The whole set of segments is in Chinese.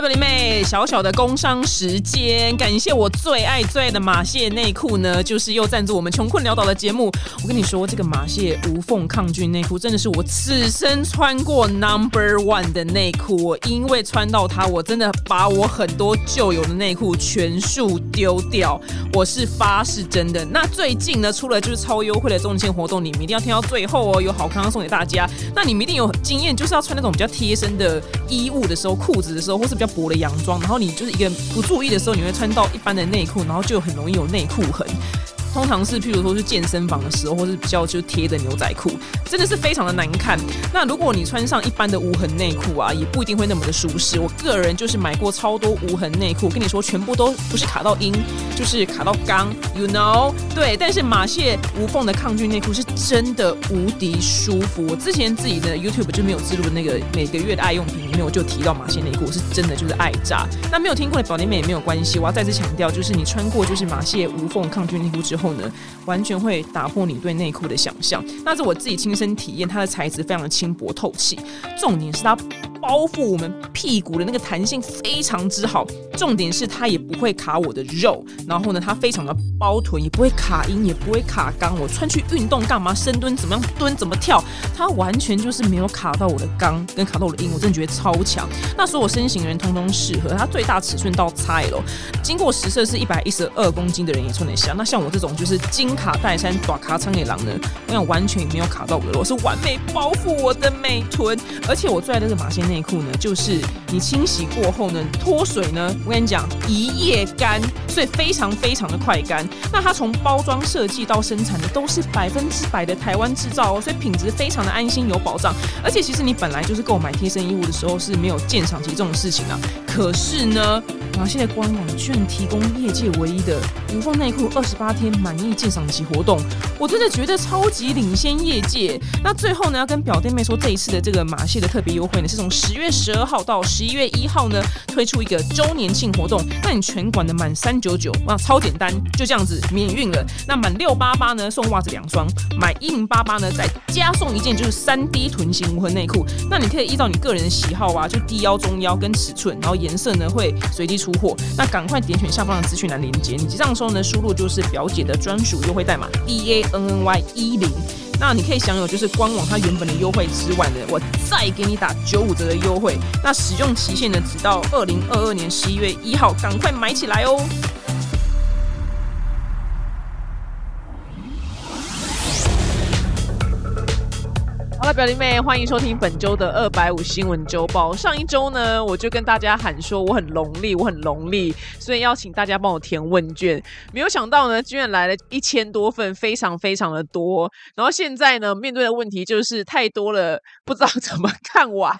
Hello，表弟妹，小小的工商时间，感谢我最爱最爱的马蟹内裤呢，就是又赞助我们穷困潦倒的节目。我跟你说，这个马蟹无缝抗菌内裤真的是我此生穿过 Number One 的内裤。我因为穿到它，我真的把我很多旧有的内裤全数丢掉。我是发是真的。那最近呢，出了就是超优惠的中签活动，你们一定要听到最后哦，有好康送给大家。那你们一定有经验，就是要穿那种比较贴身的衣物的时候，裤子的时候，或是比较薄的洋装，然后你就是一个不注意的时候，你会穿到一般的内裤，然后就很容易有内裤痕。通常是譬如说去健身房的时候，或是比较就贴的牛仔裤，真的是非常的难看。那如果你穿上一般的无痕内裤啊，也不一定会那么的舒适。我个人就是买过超多无痕内裤，跟你说全部都不是卡到阴，就是卡到钢，you know？对，但是马蟹无缝的抗菌内裤是真的无敌舒服。我之前自己的 YouTube 就没有记录的那个每个月的爱用品里面，我就提到马蟹内裤是真的就是爱炸。那没有听过的宝弟妹也没有关系，我要再次强调，就是你穿过就是马蟹无缝抗菌内裤之后。后呢，完全会打破你对内裤的想象。那是我自己亲身体验，它的材质非常的轻薄透气，重点是它。包覆我们屁股的那个弹性非常之好，重点是它也不会卡我的肉，然后呢，它非常的包臀，也不会卡阴，也不会卡肛。我穿去运动干嘛？深蹲怎么样？蹲怎么跳？它完全就是没有卡到我的肛，跟卡到我的阴，我真的觉得超强。那所有身形人通通适合，它最大尺寸到 XL，经过实测是一百一十二公斤的人也穿得下。那像我这种就是金卡戴珊短卡苍野狼呢，我想完全没有卡到我的肉，是完美包覆我的美臀，而且我最爱的是马仙。内内裤呢，就是你清洗过后呢，脱水呢，我跟你讲，一夜干，所以非常非常的快干。那它从包装设计到生产的都是百分之百的台湾制造哦，所以品质非常的安心有保障。而且其实你本来就是购买贴身衣物的时候是没有鉴赏期这种事情啊，可是呢。马现在官网居然提供业界唯一的无缝内裤二十八天满意鉴赏期活动，我真的觉得超级领先业界。那最后呢，要跟表弟妹说，这一次的这个马蟹的特别优惠呢，是从十十月十二号到十一月一号呢，推出一个周年庆活动。那你全馆的满三九九，哇，超简单，就这样子免运了。那满六八八呢，送袜子两双；买一零八八呢，再加送一件就是三 D 臀型无痕内裤。那你可以依照你个人的喜好啊，就低腰、中腰跟尺寸，然后颜色呢会随机出。货，那赶快点选下方的资讯栏连接，你结账的时候呢，输入就是表姐的专属优惠代码 D A N N Y 一零，那你可以享有就是官网它原本的优惠之外的，我再给你打九五折的优惠，那使用期限呢，直到二零二二年十一月一号，赶快买起来哦！表弟妹，欢迎收听本周的二百五新闻周报。上一周呢，我就跟大家喊说我很农历，我很农历，所以邀请大家帮我填问卷。没有想到呢，居然来了一千多份，非常非常的多。然后现在呢，面对的问题就是太多了，不知道怎么看完，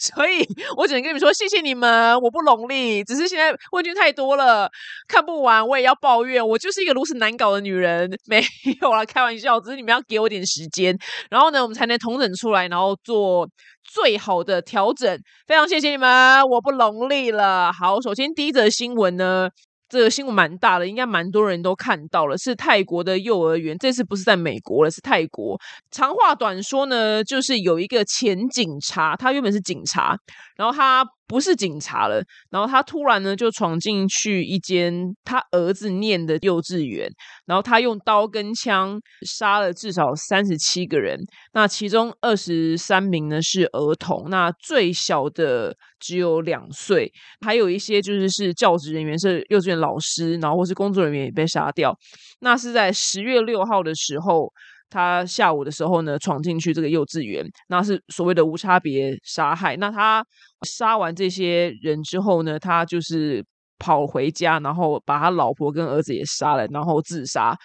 所以我只能跟你们说，谢谢你们，我不农历，只是现在问卷太多了，看不完，我也要抱怨，我就是一个如此难搞的女人。没有啦，开玩笑，只是你们要给我点时间，然后呢，我们才能同等。出来，然后做最好的调整。非常谢谢你们，我不农历了。好，首先第一则新闻呢，这个新闻蛮大的，应该蛮多人都看到了，是泰国的幼儿园。这次不是在美国了，是泰国。长话短说呢，就是有一个前警察，他原本是警察，然后他。不是警察了，然后他突然呢就闯进去一间他儿子念的幼稚园，然后他用刀跟枪杀了至少三十七个人，那其中二十三名呢是儿童，那最小的只有两岁，还有一些就是是教职人员，是幼稚园老师，然后或是工作人员也被杀掉。那是在十月六号的时候。他下午的时候呢，闯进去这个幼稚园，那是所谓的无差别杀害。那他杀完这些人之后呢，他就是跑回家，然后把他老婆跟儿子也杀了，然后自杀。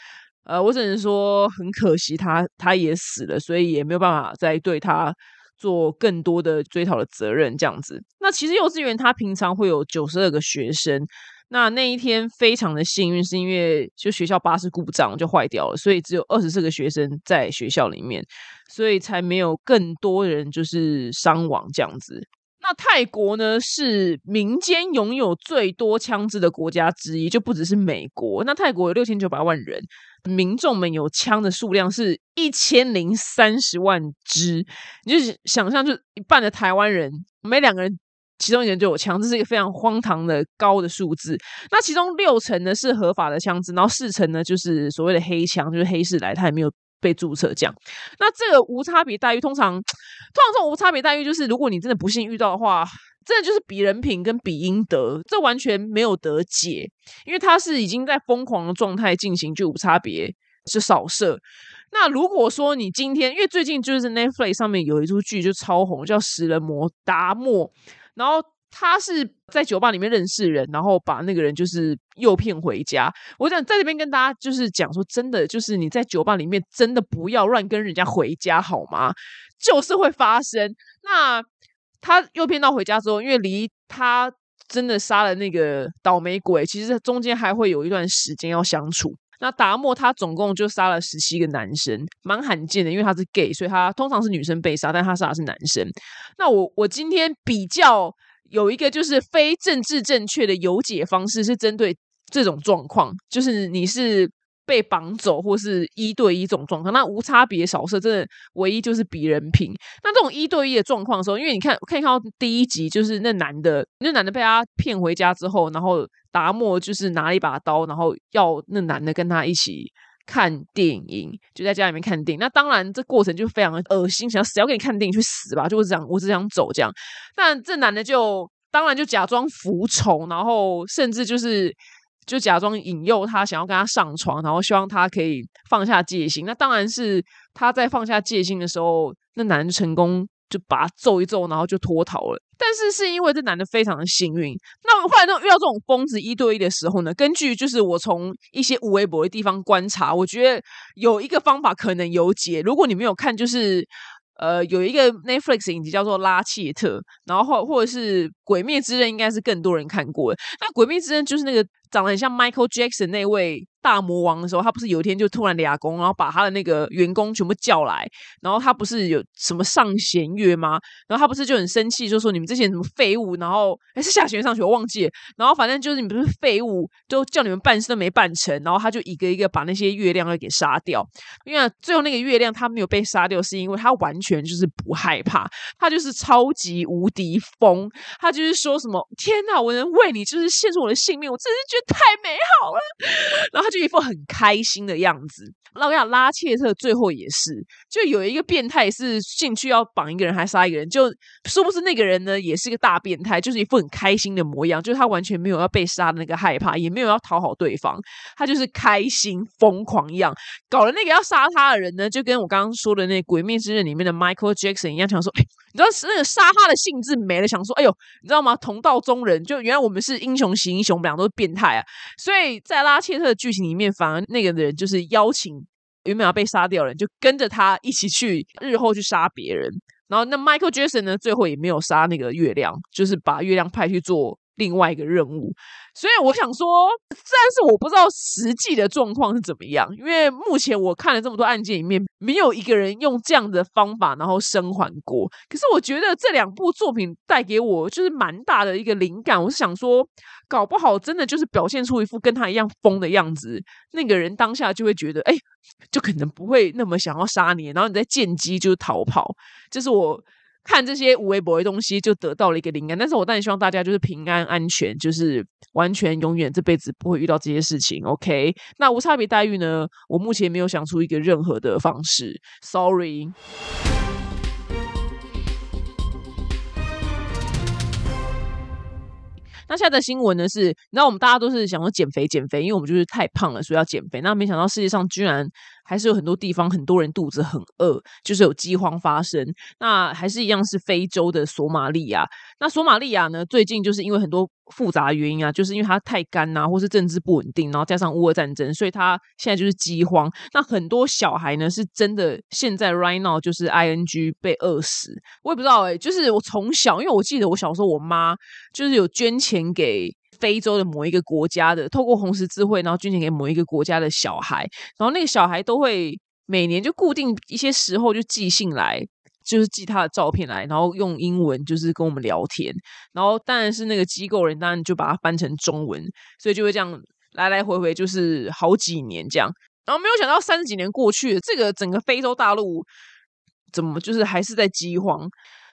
呃，我只能说很可惜，他他也死了，所以也没有办法再对他做更多的追讨的责任。这样子，那其实幼稚园他平常会有九十二个学生。那那一天非常的幸运，是因为就学校巴士故障就坏掉了，所以只有二十四个学生在学校里面，所以才没有更多人就是伤亡这样子。那泰国呢是民间拥有最多枪支的国家之一，就不只是美国。那泰国有六千九百万人，民众们有枪的数量是一千零三十万支，你就想象就一半的台湾人，每两个人。其中一人就有枪，这是一个非常荒唐的高的数字。那其中六成呢是合法的枪支，然后四成呢就是所谓的黑枪，就是黑市来，他也没有被注册这样。那这个无差别待遇，通常通常这种无差别待遇，就是如果你真的不幸遇到的话，真的就是比人品跟比阴德，这完全没有得解，因为他是已经在疯狂的状态进行就无差别是扫射。那如果说你今天，因为最近就是 Netflix 上面有一出剧就超红，叫《食人魔达莫》，然后他是在酒吧里面认识人，然后把那个人就是诱骗回家。我想在这边跟大家就是讲说，真的就是你在酒吧里面真的不要乱跟人家回家好吗？就是会发生。那他诱骗到回家之后，因为离他真的杀了那个倒霉鬼，其实中间还会有一段时间要相处。那达莫他总共就杀了十七个男生，蛮罕见的，因为他是 gay，所以他通常是女生被杀，但他杀的是男生。那我我今天比较有一个就是非政治正确的有解方式，是针对这种状况，就是你是被绑走或是一对一这种状况，那无差别扫射真的唯一就是比人品。那这种一对一的状况的时候，因为你看可以看到第一集，就是那男的，那男的被他骗回家之后，然后。达莫就是拿了一把刀，然后要那男的跟他一起看电影，就在家里面看电影。那当然，这过程就非常的恶心，想死要给你看电影去死吧，就是这样，我只想走这样。但这男的就当然就假装服从，然后甚至就是就假装引诱他，想要跟他上床，然后希望他可以放下戒心。那当然是他在放下戒心的时候，那男人成功。就把他揍一揍，然后就脱逃了。但是是因为这男的非常的幸运。那后来呢，遇到这种疯子一对一的时候呢，根据就是我从一些无微博的地方观察，我觉得有一个方法可能有解。如果你没有看，就是呃有一个 Netflix 影集叫做《拉切特》，然后或或者是《鬼灭之刃》，应该是更多人看过的。那《鬼灭之刃》就是那个长得很像 Michael Jackson 那位。大魔王的时候，他不是有一天就突然俩工，然后把他的那个员工全部叫来，然后他不是有什么上弦月吗？然后他不是就很生气，就说你们这些什么废物，然后还是下弦上学，我忘记了。然后反正就是你们不是废物，就叫你们办事都没办成，然后他就一个一个把那些月亮给杀掉。因为最后那个月亮他没有被杀掉，是因为他完全就是不害怕，他就是超级无敌疯，他就是说什么天哪，我能为你就是献出我的性命，我真是觉得太美好了。然后他就。一副很开心的样子。那我讲拉切特最后也是，就有一个变态是进去要绑一个人还杀一个人，就说不是那个人呢，也是一个大变态，就是一副很开心的模样，就是他完全没有要被杀的那个害怕，也没有要讨好对方，他就是开心疯狂一样。搞了那个要杀他的人呢，就跟我刚刚说的那《鬼灭之刃》里面的 Michael Jackson 一样，想说，哎，你知道那个杀他的兴致没了，想说，哎呦，你知道吗？同道中人，就原来我们是英雄型英雄，我们俩都是变态啊。所以在拉切特的剧情里面，反而那个人就是邀请。原本要被杀掉人，就跟着他一起去日后去杀别人。然后那 Michael Jackson 呢，最后也没有杀那个月亮，就是把月亮派去做另外一个任务。所以我想说，但是我不知道实际的状况是怎么样，因为目前我看了这么多案件里面，没有一个人用这样的方法然后生还过。可是我觉得这两部作品带给我就是蛮大的一个灵感，我是想说，搞不好真的就是表现出一副跟他一样疯的样子，那个人当下就会觉得，哎，就可能不会那么想要杀你，然后你再见机就逃跑。这是我。看这些无微博的东西，就得到了一个灵感。但是我当然希望大家就是平安安全，就是完全永远这辈子不会遇到这些事情。OK，那无差别待遇呢？我目前没有想出一个任何的方式，Sorry。那现在的新闻呢？是，你知道我们大家都是想说减肥减肥，因为我们就是太胖了，所以要减肥。那没想到世界上居然。还是有很多地方，很多人肚子很饿，就是有饥荒发生。那还是一样是非洲的索马利亚。那索马利亚呢，最近就是因为很多复杂原因啊，就是因为它太干呐，或是政治不稳定，然后加上乌俄战争，所以它现在就是饥荒。那很多小孩呢，是真的现在 right now 就是 ing 被饿死。我也不知道哎，就是我从小，因为我记得我小时候，我妈就是有捐钱给。非洲的某一个国家的，透过红十字会，然后捐钱给某一个国家的小孩，然后那个小孩都会每年就固定一些时候就寄信来，就是寄他的照片来，然后用英文就是跟我们聊天，然后当然是那个机构人当然就把它翻成中文，所以就会这样来来回回就是好几年这样，然后没有想到三十几年过去，这个整个非洲大陆怎么就是还是在饥荒？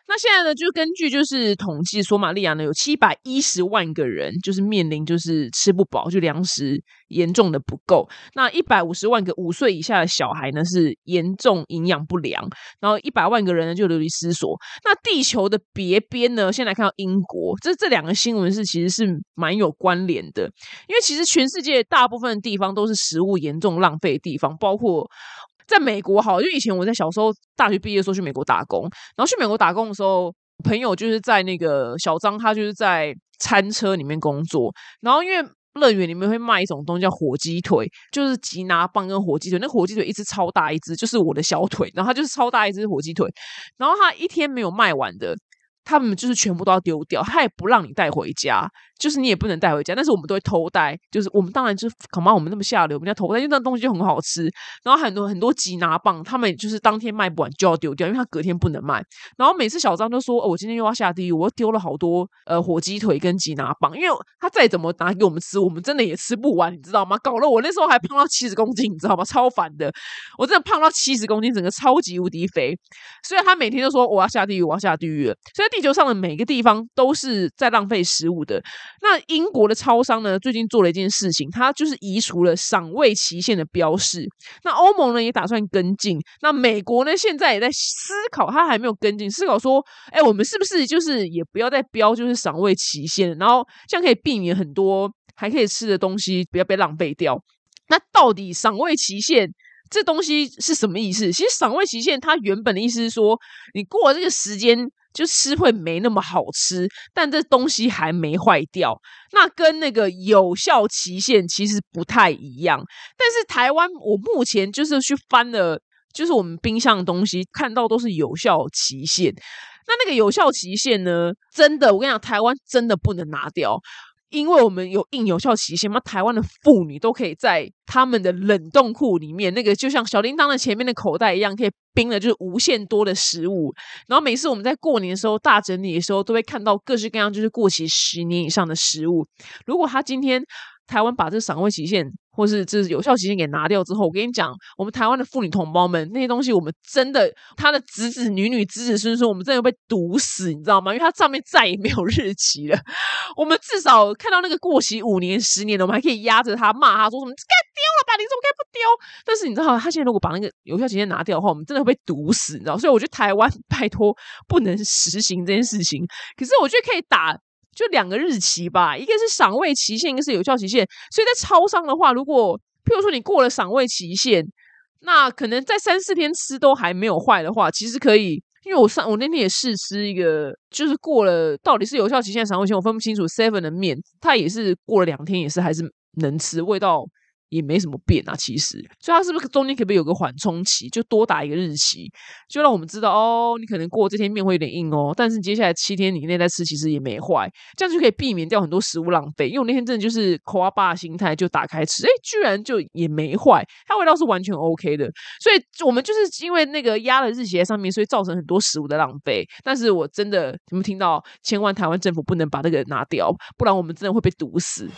那现在呢，就根据就是统计，索马利亚呢有七百一十万个人就是面临就是吃不饱，就粮食严重的不够。那一百五十万个五岁以下的小孩呢是严重营养不良，然后一百万个人呢就流离失所。那地球的别边呢，先来看到英国，这这两个新闻是其实是蛮有关联的，因为其实全世界大部分的地方都是食物严重浪费的地方，包括。在美国，好，就以前我在小时候大学毕业的时候去美国打工，然后去美国打工的时候，朋友就是在那个小张，他就是在餐车里面工作，然后因为乐园里面会卖一种东西叫火鸡腿，就是吉拿棒跟火鸡腿，那火鸡腿一只超大一只，就是我的小腿，然后它就是超大一只火鸡腿，然后他一天没有卖完的，他们就是全部都要丢掉，他也不让你带回家。就是你也不能带回家，但是我们都会偷带。就是我们当然就是恐怕我们那么下流，我们要偷带，因为那东西就很好吃。然后很多很多吉拿棒，他们就是当天卖不完就要丢掉，因为他隔天不能卖。然后每次小张就说：“哦，我今天又要下地狱，我又丢了好多呃火鸡腿跟吉拿棒，因为他再怎么拿给我们吃，我们真的也吃不完，你知道吗？搞得我那时候还胖到七十公斤，你知道吗？超烦的，我真的胖到七十公斤，整个超级无敌肥。所以他每天都说我要下地狱，我要下地狱。所以地球上的每个地方都是在浪费食物的。那英国的超商呢，最近做了一件事情，它就是移除了赏味期限的标示。那欧盟呢也打算跟进。那美国呢现在也在思考，它还没有跟进，思考说，哎，我们是不是就是也不要再标就是赏味期限，然后这样可以避免很多还可以吃的东西不要被浪费掉。那到底赏味期限这东西是什么意思？其实赏味期限它原本的意思是说，你过了这个时间。就吃会没那么好吃，但这东西还没坏掉，那跟那个有效期限其实不太一样。但是台湾，我目前就是去翻了，就是我们冰箱的东西，看到都是有效期限。那那个有效期限呢？真的，我跟你讲，台湾真的不能拿掉。因为我们有印有效期限嘛，台湾的妇女都可以在他们的冷冻库里面，那个就像小叮当的前面的口袋一样，可以冰了就是无限多的食物。然后每次我们在过年的时候大整理的时候，都会看到各式各样就是过期十年以上的食物。如果他今天台湾把这个赏味期限，或是就是有效期限给拿掉之后，我跟你讲，我们台湾的妇女同胞们，那些东西我们真的，他的子子女女、子子孙孙，我们真的被毒死，你知道吗？因为它上面再也没有日期了。我们至少看到那个过期五年、十年的，我们还可以压着他骂他说什么“该丢了吧，你怎么可以不丢？”但是你知道，他现在如果把那个有效期限拿掉的话，我们真的会被毒死，你知道？所以我觉得台湾 拜托不能实行这件事情。可是我觉得可以打。就两个日期吧，一个是赏味期限，一个是有效期限。所以在超商的话，如果譬如说你过了赏味期限，那可能在三四天吃都还没有坏的话，其实可以。因为我上我那天也试吃一个，就是过了到底是有效期限、赏味期限，我分不清楚。Seven 的面，它也是过了两天，也是还是能吃，味道。也没什么变啊，其实，所以它是不是中间可不可以有个缓冲期，就多打一个日期，就让我们知道哦，你可能过这天面会有点硬哦，但是接下来七天以内再吃，其实也没坏，这样就可以避免掉很多食物浪费。因为我那天真的就是抠阿爸心态，就打开吃，哎，居然就也没坏，它味道是完全 OK 的。所以我们就是因为那个压了日期在上面，所以造成很多食物的浪费。但是我真的，你们听到，千万台湾政府不能把那个拿掉，不然我们真的会被毒死。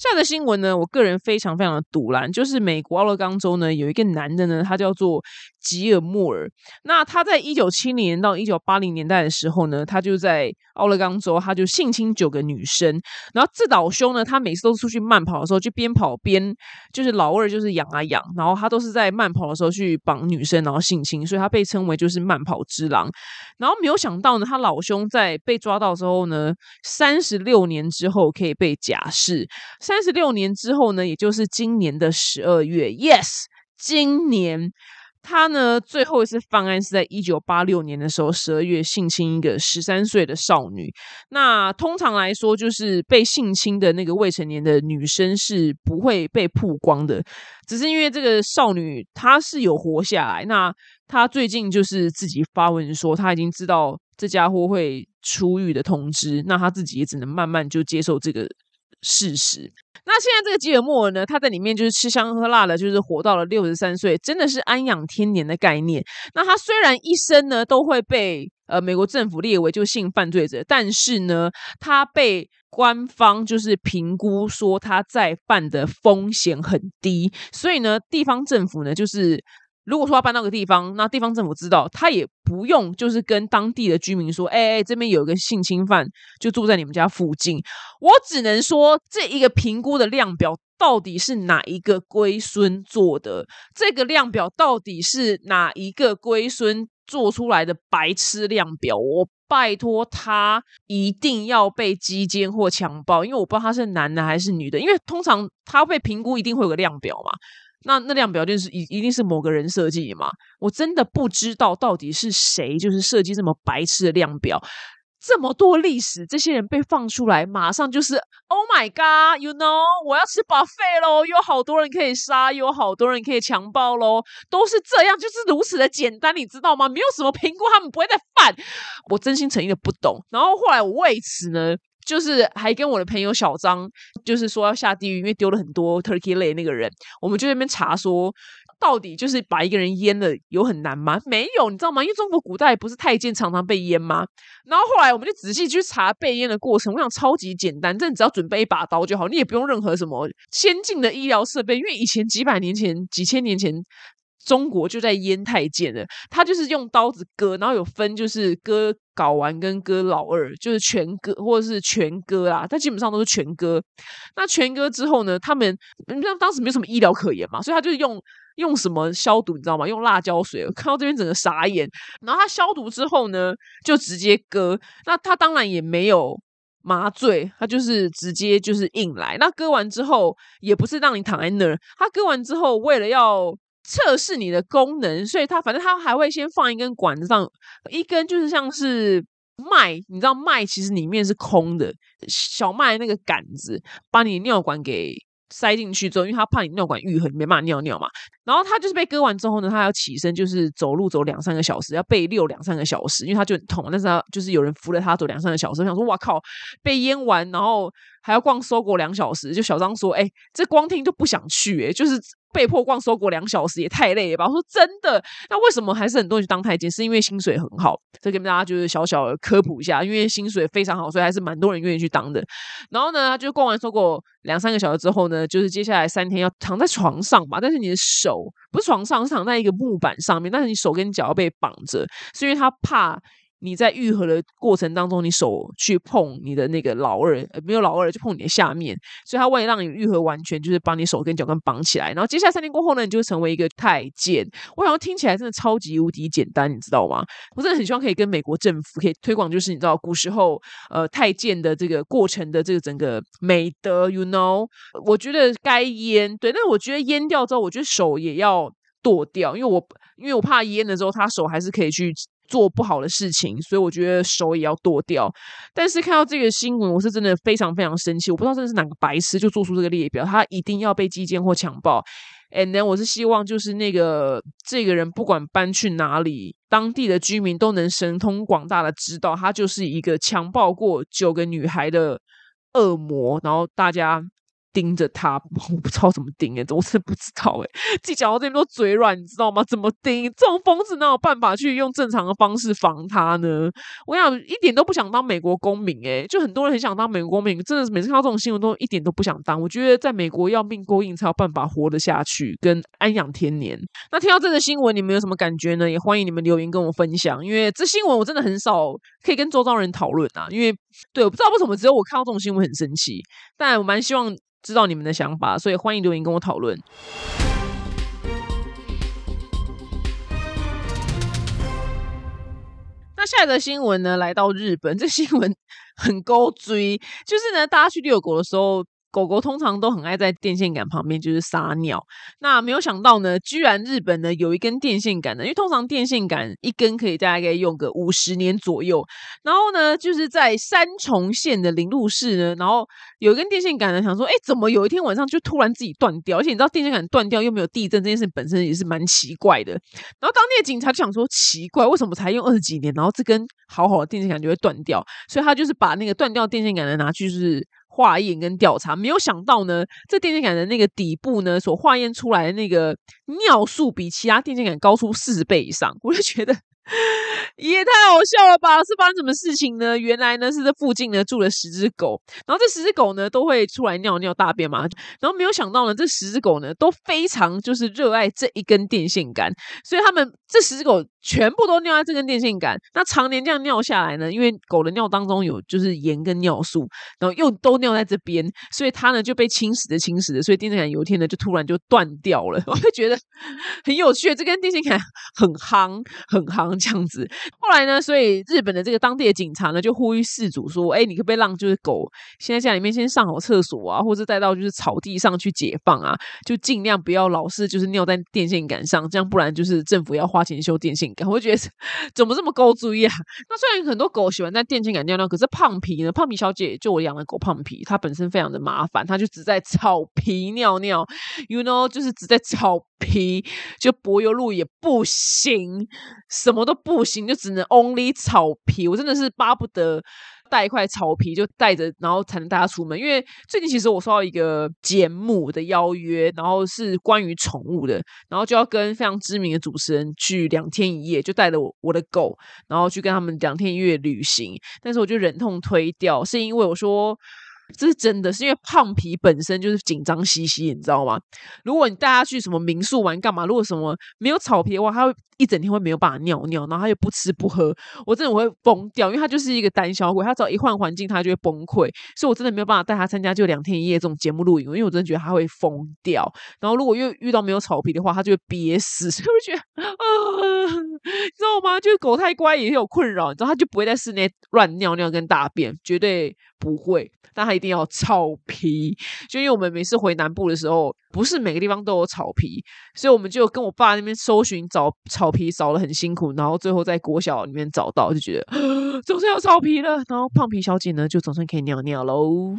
下的新闻呢，我个人非常非常的堵拦，就是美国奥勒冈州呢有一个男的呢，他叫做吉尔莫尔。那他在一九七零年到一九八零年代的时候呢，他就在奥勒冈州，他就性侵九个女生。然后这老兄呢，他每次都出去慢跑的时候，就边跑边就是老二就是养啊养，然后他都是在慢跑的时候去绑女生，然后性侵，所以他被称为就是慢跑之狼。然后没有想到呢，他老兄在被抓到之后呢，三十六年之后可以被假释。三十六年之后呢，也就是今年的十二月，yes，今年他呢最后一次犯案是在一九八六年的时候十二月性侵一个十三岁的少女。那通常来说，就是被性侵的那个未成年的女生是不会被曝光的，只是因为这个少女她是有活下来。那她最近就是自己发文说，她已经知道这家伙会出狱的通知，那她自己也只能慢慢就接受这个。事实。那现在这个吉尔莫尔呢，他在里面就是吃香喝辣的，就是活到了六十三岁，真的是安养天年的概念。那他虽然一生呢都会被呃美国政府列为就性犯罪者，但是呢，他被官方就是评估说他再犯的风险很低，所以呢，地方政府呢，就是如果说要搬到个地方，那地方政府知道，他也不用就是跟当地的居民说，哎哎，这边有一个性侵犯就住在你们家附近。我只能说，这一个评估的量表到底是哪一个龟孙做的？这个量表到底是哪一个龟孙做出来的白痴量表？我。拜托他一定要被击奸或强暴，因为我不知道他是男的还是女的。因为通常他被评估一定会有个量表嘛，那那量表就是一一定是某个人设计嘛。我真的不知道到底是谁就是设计这么白痴的量表。这么多历史，这些人被放出来，马上就是 Oh my God，you know，我要吃饱费喽，有好多人可以杀，有好多人可以强暴喽，都是这样，就是如此的简单，你知道吗？没有什么评估，他们不会再犯。我真心诚意的不懂。然后后来我为此呢，就是还跟我的朋友小张，就是说要下地狱，因为丢了很多 turkey 类那个人，我们就在那边查说。到底就是把一个人阉了有很难吗？没有，你知道吗？因为中国古代不是太监常常被阉吗？然后后来我们就仔细去查被阉的过程，我想超级简单，真的只要准备一把刀就好，你也不用任何什么先进的医疗设备，因为以前几百年前、几千年前中国就在阉太监了，他就是用刀子割，然后有分就是割睾丸跟割老二，就是全割或者是全割啊，他基本上都是全割。那全割之后呢，他们你知道当时没有什么医疗可言嘛，所以他就用。用什么消毒？你知道吗？用辣椒水。看到这边整个傻眼。然后他消毒之后呢，就直接割。那他当然也没有麻醉，他就是直接就是硬来。那割完之后，也不是让你躺在那儿。他割完之后，为了要测试你的功能，所以他反正他还会先放一根管子上，一根就是像是脉，你知道脉其实里面是空的，小麦那个杆子，把你尿管给。塞进去之后，因为他怕你尿管愈合，你没办法尿尿嘛。然后他就是被割完之后呢，他要起身，就是走路走两三个小时，要被遛两三个小时，因为他就很痛。但是他就是有人扶着他走两三个小时，想说哇靠，被淹完，然后还要逛搜狗两小时。就小张说，哎，这光听就不想去，哎，就是。被迫逛搜狗两小时也太累了吧？我说真的，那为什么还是很多人去当太监？是因为薪水很好。这跟大家就是小小的科普一下，因为薪水非常好，所以还是蛮多人愿意去当的。然后呢，就逛完搜狗两三个小时之后呢，就是接下来三天要躺在床上嘛。但是你的手不是床上，是躺在一个木板上面，但是你手跟脚要被绑着，是因为他怕。你在愈合的过程当中，你手去碰你的那个老二，呃没有老二就碰你的下面，所以他为了让你愈合完全，就是把你手跟脚跟绑起来。然后接下来三天过后呢，你就会成为一个太监。我想听起来真的超级无敌简单，你知道吗？我真的很希望可以跟美国政府可以推广，就是你知道古时候呃太监的这个过程的这个整个美德，you know？我觉得该阉对，但我觉得阉掉之后，我觉得手也要剁掉，因为我因为我怕阉了之后，他手还是可以去。做不好的事情，所以我觉得手也要剁掉。但是看到这个新闻，我是真的非常非常生气。我不知道真的是哪个白痴就做出这个列表，他一定要被击奸或强暴。And then 我是希望就是那个这个人不管搬去哪里，当地的居民都能神通广大的知道他就是一个强暴过九个女孩的恶魔，然后大家。盯着他，我不知道怎么盯哎，我真的不知道哎。自己讲到这边都嘴软，你知道吗？怎么盯？这种疯子哪有办法去用正常的方式防他呢？我想一点都不想当美国公民哎，就很多人很想当美国公民，真的是每次看到这种新闻都一点都不想当。我觉得在美国要命过硬才有办法活得下去，跟安养天年。那听到这个新闻，你们有什么感觉呢？也欢迎你们留言跟我分享，因为这新闻我真的很少可以跟周遭人讨论啊。因为对，我不知道为什么只有我看到这种新闻很生气，但我蛮希望。知道你们的想法，所以欢迎留言跟我讨论。那下一个新闻呢？来到日本，这新闻 很勾追，就是呢，大家去遛狗的时候。狗狗通常都很爱在电线杆旁边就是撒尿，那没有想到呢，居然日本呢有一根电线杆呢，因为通常电线杆一根可以大概可以用个五十年左右，然后呢就是在三重县的林路市呢，然后有一根电线杆呢，想说，哎，怎么有一天晚上就突然自己断掉？而且你知道电线杆断掉又没有地震这件事本身也是蛮奇怪的。然后当地的警察就想说，奇怪，为什么才用二十几年，然后这根好好的电线杆就会断掉？所以他就是把那个断掉电线杆呢拿去就是。化验跟调查，没有想到呢，这电线杆的那个底部呢，所化验出来的那个尿素比其他电线杆高出四十倍以上。我就觉得 也太好笑了吧！是发生什么事情呢？原来呢是这附近呢住了十只狗，然后这十只狗呢都会出来尿尿大便嘛，然后没有想到呢这十只狗呢都非常就是热爱这一根电线杆，所以他们这十只狗全部都尿在这根电线杆。那常年这样尿下来呢，因为狗的尿当中有就是盐跟尿素，然后又都尿在这边，所以它呢就被侵蚀的侵蚀的，所以电线杆有一天呢就突然就断掉了。我就觉得很有趣，这根电线杆很夯很夯这样子。后来呢，所以日本的这个当地的警察呢，就呼吁事主说：“哎，你可不可以让就是狗先在家里面先上好厕所啊，或者带到就是草地上去解放啊？就尽量不要老是就是尿在电线杆上，这样不然就是政府要花钱修电线杆。我觉得 怎么这么高注意啊？那虽然很多狗喜欢在电线杆尿尿，可是胖皮呢？胖皮小姐就我养的狗胖皮，它本身非常的麻烦，它就只在草皮尿尿，you know，就是只在草。皮就柏油路也不行，什么都不行，就只能 only 草皮。我真的是巴不得带一块草皮就带着，然后才能带它出门。因为最近其实我收到一个节目的邀约，然后是关于宠物的，然后就要跟非常知名的主持人去两天一夜，就带着我我的狗，然后去跟他们两天一夜旅行。但是我就忍痛推掉，是因为我说。这是真的，是因为胖皮本身就是紧张兮兮，你知道吗？如果你带他去什么民宿玩干嘛？如果什么没有草皮的话，他会一整天会没有办法尿尿，然后他又不吃不喝，我真的我会疯掉，因为他就是一个胆小鬼，他只要一换环境，他就会崩溃。所以我真的没有办法带他参加就两天一夜这种节目录影，因为我真的觉得他会疯掉。然后如果又遇到没有草皮的话，他就会憋死，是不是觉得啊？你知道吗？就是狗太乖也有困扰，你知道，他就不会在室内乱尿尿跟大便，绝对不会。但他一定要草皮，就因为我们每次回南部的时候，不是每个地方都有草皮，所以我们就跟我爸那边搜寻找草皮，找的很辛苦，然后最后在国小里面找到，就觉得 总算有草皮了。然后胖皮小姐呢，就总算可以尿尿喽。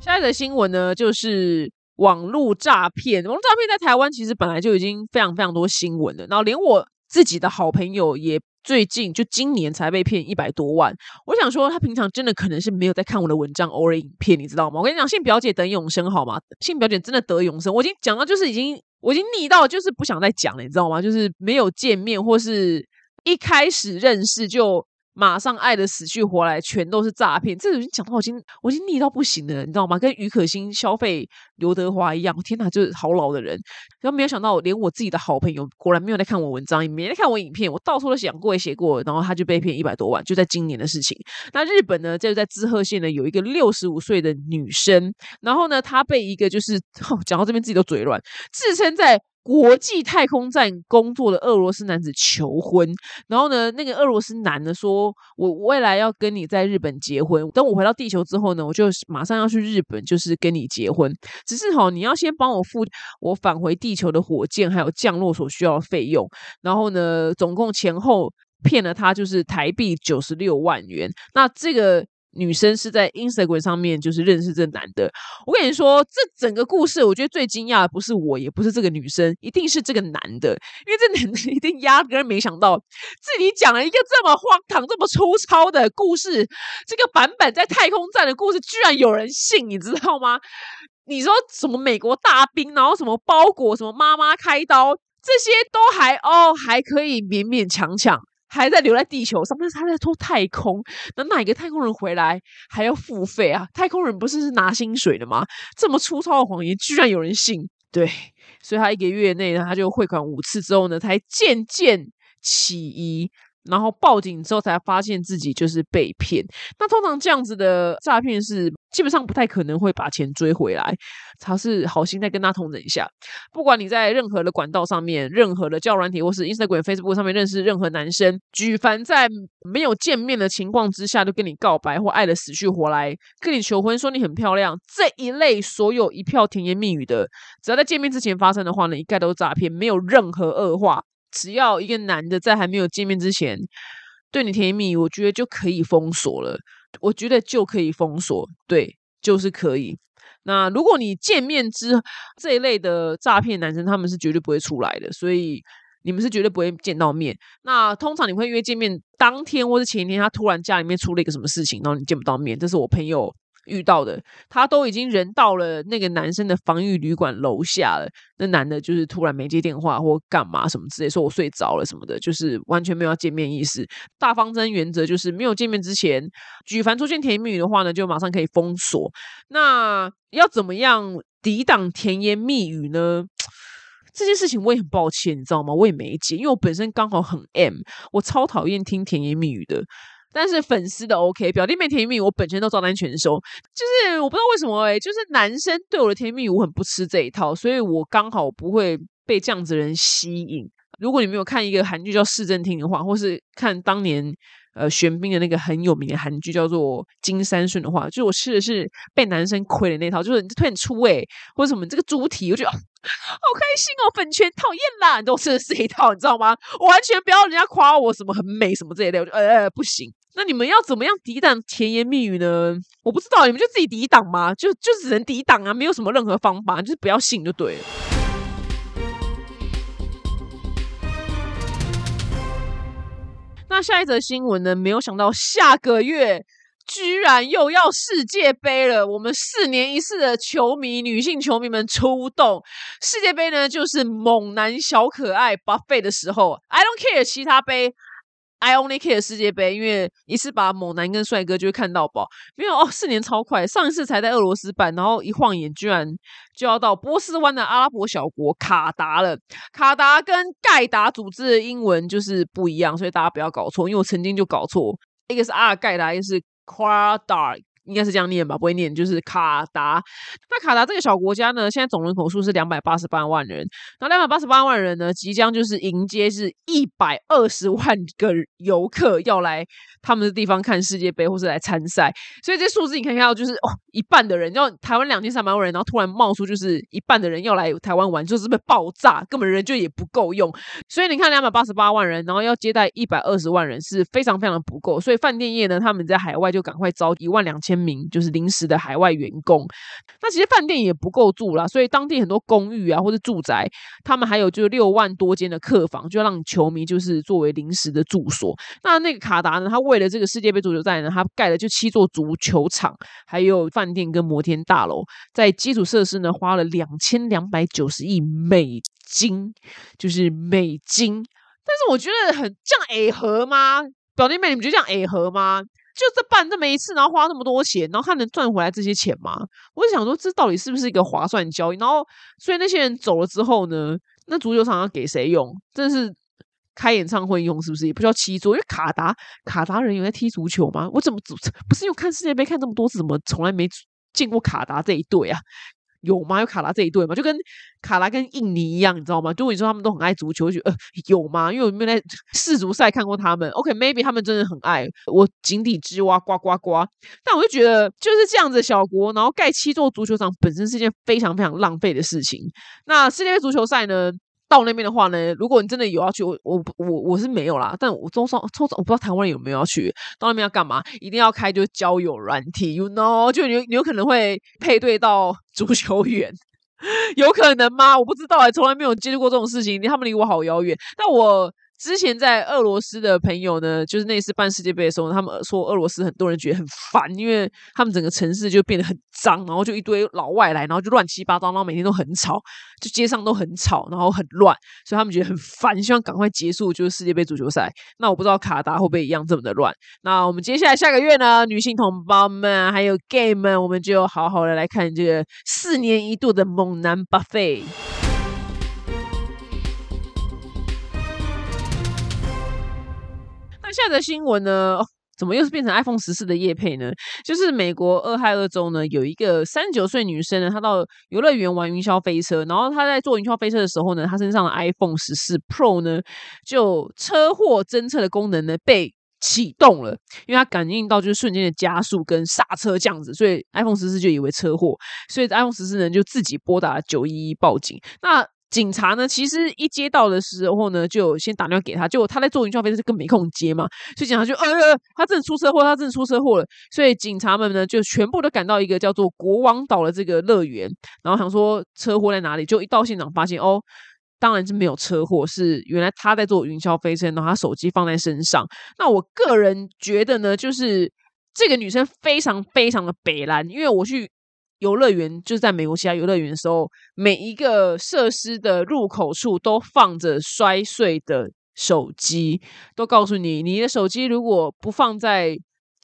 下一则新闻呢，就是网络诈骗。网络诈骗在台湾其实本来就已经非常非常多新闻了，然后连我自己的好朋友也。最近就今年才被骗一百多万，我想说他平常真的可能是没有在看我的文章，偶尔影片，你知道吗？我跟你讲，信表姐等永生好吗？信表姐真的得永生，我已经讲到就是已经我已经腻到就是不想再讲了，你知道吗？就是没有见面或是一开始认识就。马上爱的死去活来，全都是诈骗。这已经讲到我已经我已经腻到不行了，你知道吗？跟余可欣消费刘德华一样，天哪，就是好老的人。然后没有想到，连我自己的好朋友，果然没有在看我文章，也没在看我影片。我到处都讲过，也写过，然后他就被骗一百多万，就在今年的事情。那日本呢，就在滋贺县呢，有一个六十五岁的女生，然后呢，她被一个就是 讲到这边自己都嘴软，自称在。国际太空站工作的俄罗斯男子求婚，然后呢，那个俄罗斯男的说：“我未来要跟你在日本结婚，等我回到地球之后呢，我就马上要去日本，就是跟你结婚。只是哈，你要先帮我付我返回地球的火箭还有降落所需要的费用。然后呢，总共前后骗了他就是台币九十六万元。那这个。”女生是在 Instagram 上面就是认识这男的。我跟你说，这整个故事，我觉得最惊讶的不是我，也不是这个女生，一定是这个男的，因为这男的一定压根没想到自己讲了一个这么荒唐、这么粗糙的故事，这个版本在太空站的故事，居然有人信，你知道吗？你说什么美国大兵，然后什么包裹，什么妈妈开刀，这些都还哦还可以勉勉强强。还在留在地球上，但是他在偷太空，那哪个太空人回来还要付费啊？太空人不是是拿薪水的吗？这么粗糙的谎言，居然有人信？对，所以他一个月内呢，他就汇款五次之后呢，才渐渐起疑。然后报警之后才发现自己就是被骗。那通常这样子的诈骗是基本上不太可能会把钱追回来。他是好心在跟他同等一下。不管你在任何的管道上面、任何的教软体或是 Instagram、Facebook 上面认识任何男生，举凡在没有见面的情况之下就跟你告白或爱的死去活来，跟你求婚说你很漂亮这一类所有一票甜言蜜语的，只要在见面之前发生的话呢，一概都是诈骗，没有任何恶化。只要一个男的在还没有见面之前对你甜蜜，我觉得就可以封锁了。我觉得就可以封锁，对，就是可以。那如果你见面之这一类的诈骗男生，他们是绝对不会出来的，所以你们是绝对不会见到面。那通常你会约见面当天或是前一天，他突然家里面出了一个什么事情，然后你见不到面，这是我朋友遇到的，他都已经人到了那个男生的防御旅馆楼下了。那男的就是突然没接电话或干嘛什么之类，说我睡着了什么的，就是完全没有要见面意思。大方针原则就是没有见面之前，举凡出现甜言蜜语的话呢，就马上可以封锁。那要怎么样抵挡甜言蜜语呢？这件事情我也很抱歉，你知道吗？我也没解，因为我本身刚好很 M，我超讨厌听甜言蜜语的。但是粉丝的 OK，表弟妹甜言蜜我本身都照单全收。就是我不知道为什么哎，就是男生对我的甜蜜我很不吃这一套，所以我刚好不会被这样子人吸引。如果你没有看一个韩剧叫《市政厅》的话，或是看当年呃玄彬的那个很有名的韩剧叫做《金三顺》的话，就我吃的是被男生亏的那套，就是你推很出位，或者什么这个猪蹄，我觉得 好开心哦，粉圈讨厌啦，你都吃的是一套，你知道吗？我完全不要人家夸我什么很美什么这一类，我就呃呃不行。那你们要怎么样抵挡甜言蜜语呢？我不知道，你们就自己抵挡吗？就就只能抵挡啊，没有什么任何方法，就是不要信就对了。那下一则新闻呢？没有想到下个月居然又要世界杯了，我们四年一次的球迷女性球迷们出动，世界杯呢就是猛男小可爱 buffet 的时候，I don't care 其他杯。I only care 世界杯，因为一次把猛男跟帅哥就会看到饱。没有哦，四年超快，上一次才在俄罗斯办，然后一晃眼居然就要到波斯湾的阿拉伯小国卡达了。卡达跟盖达组织的英文就是不一样，所以大家不要搞错，因为我曾经就搞错，一个是阿尔盖达，一个是 Qatar。应该是这样念吧，不会念，就是卡达。那卡达这个小国家呢，现在总人口数是两百八十八万人。那两百八十八万人呢，即将就是迎接是一百二十万个游客要来他们的地方看世界杯，或是来参赛。所以这数字你可以看到，就是哦，一半的人，要台湾两千三百万人，然后突然冒出就是一半的人要来台湾玩，就是被爆炸，根本人就也不够用。所以你看两百八十八万人，然后要接待一百二十万人，是非常非常的不够。所以饭店业呢，他们在海外就赶快招一万两千。名就是临时的海外员工，那其实饭店也不够住啦，所以当地很多公寓啊或者住宅，他们还有就是六万多间的客房，就让球迷就是作为临时的住所。那那个卡达呢，他为了这个世界杯足球赛呢，他盖了就七座足球场，还有饭店跟摩天大楼，在基础设施呢花了两千两百九十亿美金，就是美金。但是我觉得很这样合吗？表弟妹，你们觉得这样合吗？就这办这么一次，然后花那么多钱，然后他能赚回来这些钱吗？我就想说，这到底是不是一个划算交易？然后，所以那些人走了之后呢，那足球场要给谁用？真的是开演唱会用，是不是？也不叫七桌，因为卡达卡达人有在踢足球吗？我怎么 不是因为看世界杯看这么多次，怎么从来没见过卡达这一队啊？有吗？有卡拉这一队吗？就跟卡拉跟印尼一样，你知道吗？就你说他们都很爱足球，就呃有吗？因为我没有在世足赛看过他们。OK，maybe 他们真的很爱我井底之蛙，呱呱呱。但我就觉得就是这样子的小国，然后盖七座足球场本身是一件非常非常浪费的事情。那世界杯足球赛呢？到那边的话呢，如果你真的有要去，我我我我是没有啦。但我中上抽，我不知道台湾人有没有要去到那边要干嘛？一定要开就是交友软体，you know？就你你有可能会配对到 足球员，有可能吗？我不知道哎，从来没有接触过这种事情，他们离我好遥远。但我。之前在俄罗斯的朋友呢，就是那次办世界杯的时候，他们说俄罗斯很多人觉得很烦，因为他们整个城市就变得很脏，然后就一堆老外来，然后就乱七八糟，然后每天都很吵，就街上都很吵，然后很乱，所以他们觉得很烦，希望赶快结束就是世界杯足球赛。那我不知道卡达会不会一样这么的乱。那我们接下来下个月呢，女性同胞们还有 gay 们，我们就好好的来看这个四年一度的猛男 buffet。那下则新闻呢？怎么又是变成 iPhone 十四的叶配呢？就是美国俄亥俄州呢，有一个三十九岁女生呢，她到游乐园玩云霄飞车，然后她在坐云霄飞车的时候呢，她身上的 iPhone 十四 Pro 呢，就车祸侦测的功能呢被启动了，因为她感应到就是瞬间的加速跟刹车这样子，所以 iPhone 十四就以为车祸，所以 iPhone 十四呢就自己拨打九一一报警。那警察呢，其实一接到的时候呢，就先打电话给他，结果他在坐云霄飞车，更没空接嘛，所以警察就呃，他真的出车祸，他真的出车祸了，所以警察们呢就全部都赶到一个叫做国王岛的这个乐园，然后想说车祸在哪里，就一到现场发现哦，当然是没有车祸，是原来他在坐云霄飞车，然后他手机放在身上。那我个人觉得呢，就是。这个女生非常非常的北蓝，因为我去游乐园，就是在美国其他游乐园的时候，每一个设施的入口处都放着摔碎的手机，都告诉你，你的手机如果不放在。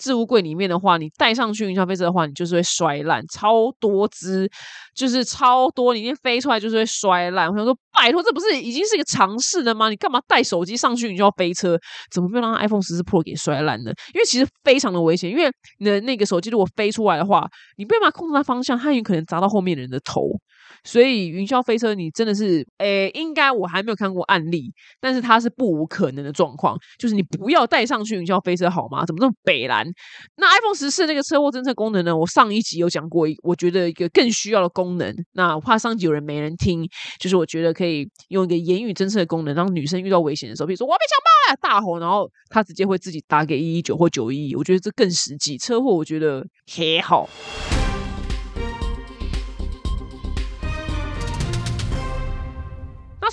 置物柜里面的话，你带上去云霄飞车的话，你就是会摔烂，超多只，就是超多，里面飞出来就是会摔烂。我想说，拜托，这不是已经是一个尝试了吗？你干嘛带手机上去云霄飞车？怎么没有让 iPhone 十四 Pro 给摔烂呢？因为其实非常的危险，因为你的那个手机如果飞出来的话，你没办法控制它方向，它有可能砸到后面人的头。所以云霄飞车，你真的是，诶，应该我还没有看过案例，但是它是不无可能的状况，就是你不要带上去云霄飞车好吗？怎么这么北蓝？那 iPhone 十四那个车祸侦测功能呢？我上一集有讲过，我觉得一个更需要的功能。那我怕上集有人没人听，就是我觉得可以用一个言语侦测的功能，让女生遇到危险的时候，比如说我要被强暴了，大吼，然后她直接会自己打给一一九或九一一。我觉得这更实际。车祸我觉得还好。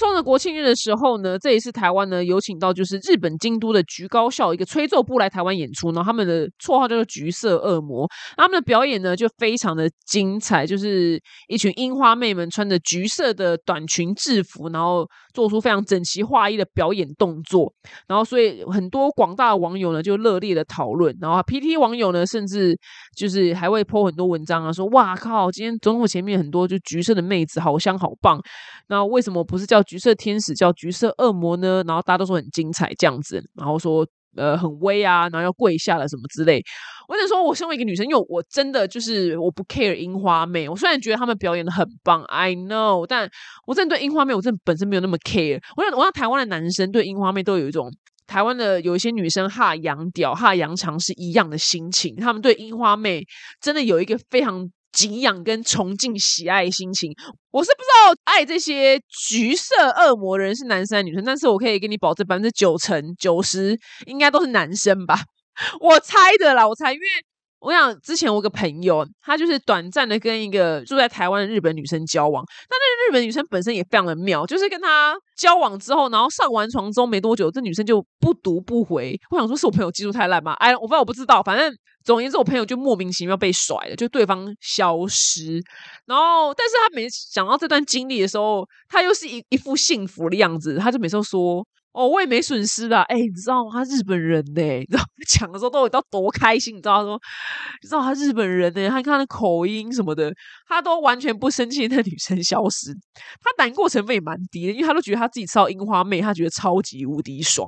那说呢，国庆日的时候呢，这一次台湾呢有请到就是日本京都的橘高校一个吹奏部来台湾演出，然后他们的绰号叫做橘色恶魔，他们的表演呢就非常的精彩，就是一群樱花妹们穿着橘色的短裙制服，然后做出非常整齐划一的表演动作，然后所以很多广大的网友呢就热烈的讨论，然后 P T 网友呢甚至就是还会 po 很多文章啊，说哇靠，今天总统前面很多就橘色的妹子好香好棒，那为什么不是叫？橘色天使叫橘色恶魔呢，然后大家都说很精彩这样子，然后说呃很威啊，然后要跪下了什么之类。我只能说，我身为一个女生，因为我真的就是我不 care 樱花妹。我虽然觉得他们表演的很棒，I know，但我真的对樱花妹，我真的本身没有那么 care。我想，我想台湾的男生对樱花妹都有一种台湾的有一些女生哈洋屌哈洋长是一样的心情，他们对樱花妹真的有一个非常。敬仰跟崇敬喜爱心情，我是不知道爱这些橘色恶魔的人是男生还女生，但是我可以给你保证百分之九成九十应该都是男生吧，我猜的啦，我猜，因为我想之前我个朋友，他就是短暂的跟一个住在台湾的日本女生交往，但那个日本女生本身也非常的妙，就是跟他交往之后，然后上完床之后没多久，这女生就不读不回，我想说是我朋友技术太烂吗？哎，我不知道，我不知道，反正。总而言之，我朋友就莫名其妙被甩了，就对方消失。然后，但是他每次讲到这段经历的时候，他又是一一副幸福的样子，他就每次都说。哦，我也没损失的，哎，你知道吗？他日本人呢，你知道讲的时候都有到多开心，你知道说，你知道他日本人呢，他看他的口音什么的，他都完全不生气。那女生消失，他难过成分也蛮低的，因为他都觉得他自己吃到樱花妹，他觉得超级无敌爽。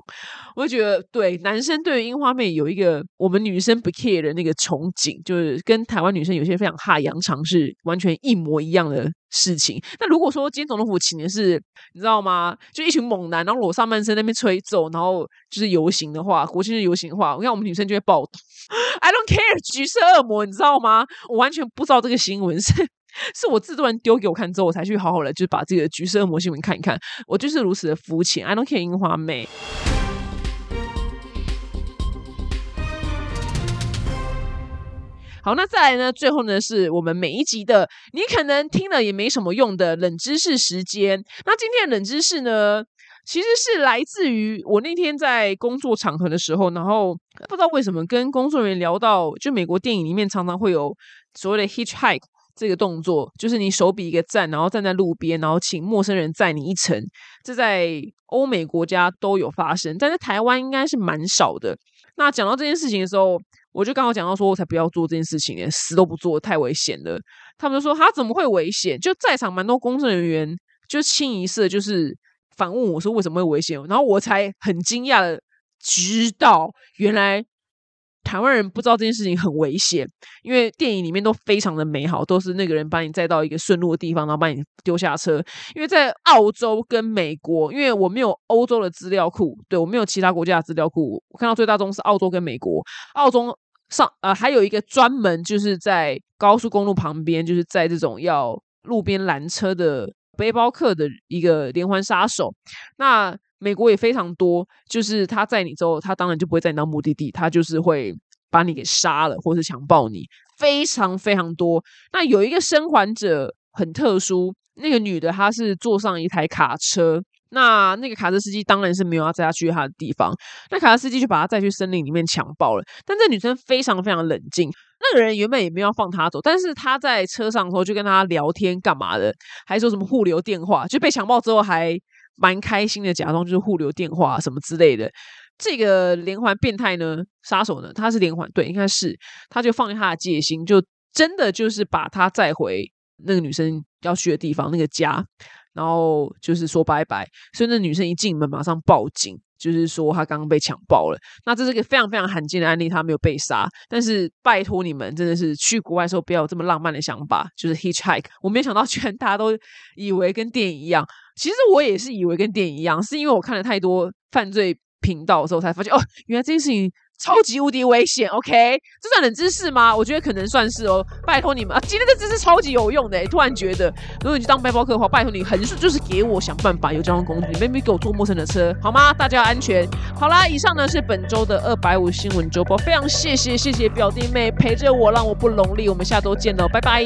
我就觉得，对男生对于樱花妹有一个我们女生不 care 的那个憧憬，就是跟台湾女生有些非常哈洋长是完全一模一样的。事情。那如果说今天总统府请的是，你知道吗？就一群猛男，然后裸上半身那边吹奏，然后就是游行的话，国庆日游行的话，我看我们女生就会暴动。I don't care，橘色恶魔，你知道吗？我完全不知道这个新闻是是我制作人丢给我看之后，我才去好好的就是把这个橘色恶魔新闻看一看。我就是如此的肤浅。I don't care 樱花妹。好，那再来呢？最后呢，是我们每一集的你可能听了也没什么用的冷知识时间。那今天的冷知识呢，其实是来自于我那天在工作场合的时候，然后不知道为什么跟工作人员聊到，就美国电影里面常常会有所谓的 hitchhike 这个动作，就是你手比一个赞，然后站在路边，然后请陌生人载你一程。这在欧美国家都有发生，但在台湾应该是蛮少的。那讲到这件事情的时候，我就刚好讲到说，我才不要做这件事情，连死都不做，太危险了。他们就说他怎么会危险？就在场蛮多工作人员就清一色就是反问我说为什么会危险？然后我才很惊讶的知道原来。台湾人不知道这件事情很危险，因为电影里面都非常的美好，都是那个人把你载到一个顺路的地方，然后把你丢下车。因为在澳洲跟美国，因为我没有欧洲的资料库，对我没有其他国家的资料库，我看到最大宗是澳洲跟美国。澳洲上呃还有一个专门就是在高速公路旁边，就是在这种要路边拦车的背包客的一个连环杀手。那美国也非常多，就是他在你之后，他当然就不会载你到目的地，他就是会把你给杀了，或是强暴你，非常非常多。那有一个生还者很特殊，那个女的她是坐上一台卡车，那那个卡车司机当然是没有要载他去他的地方，那卡车司机就把他载去森林里面强暴了。但这女生非常非常冷静，那个人原本也没有要放他走，但是他在车上的时候就跟他聊天干嘛的，还说什么互留电话，就被强暴之后还蛮开心的，假装就是互留电话什么之类的。这个连环变态呢，杀手呢，他是连环，对，应该是他就放下他的戒心，就真的就是把他载回那个女生要去的地方那个家。然后就是说拜拜，所以那女生一进门马上报警，就是说她刚刚被强暴了。那这是个非常非常罕见的案例，她没有被杀。但是拜托你们，真的是去国外的时候不要有这么浪漫的想法，就是 hitchhike。我没想到居然大家都以为跟电影一样，其实我也是以为跟电影一样，是因为我看了太多犯罪频道的时候才发现，哦，原来这件事情。超级无敌危险，OK？这算冷知识吗？我觉得可能算是哦。拜托你们啊，今天的知识超级有用的，突然觉得，如果你去当背包客的话，拜托你横竖就是给我想办法有交通工具，你别给我坐陌生的车，好吗？大家要安全。好啦，以上呢是本周的二百五新闻周报，非常谢谢谢谢表弟妹陪着我，让我不 lonely。我们下周见喽，拜拜。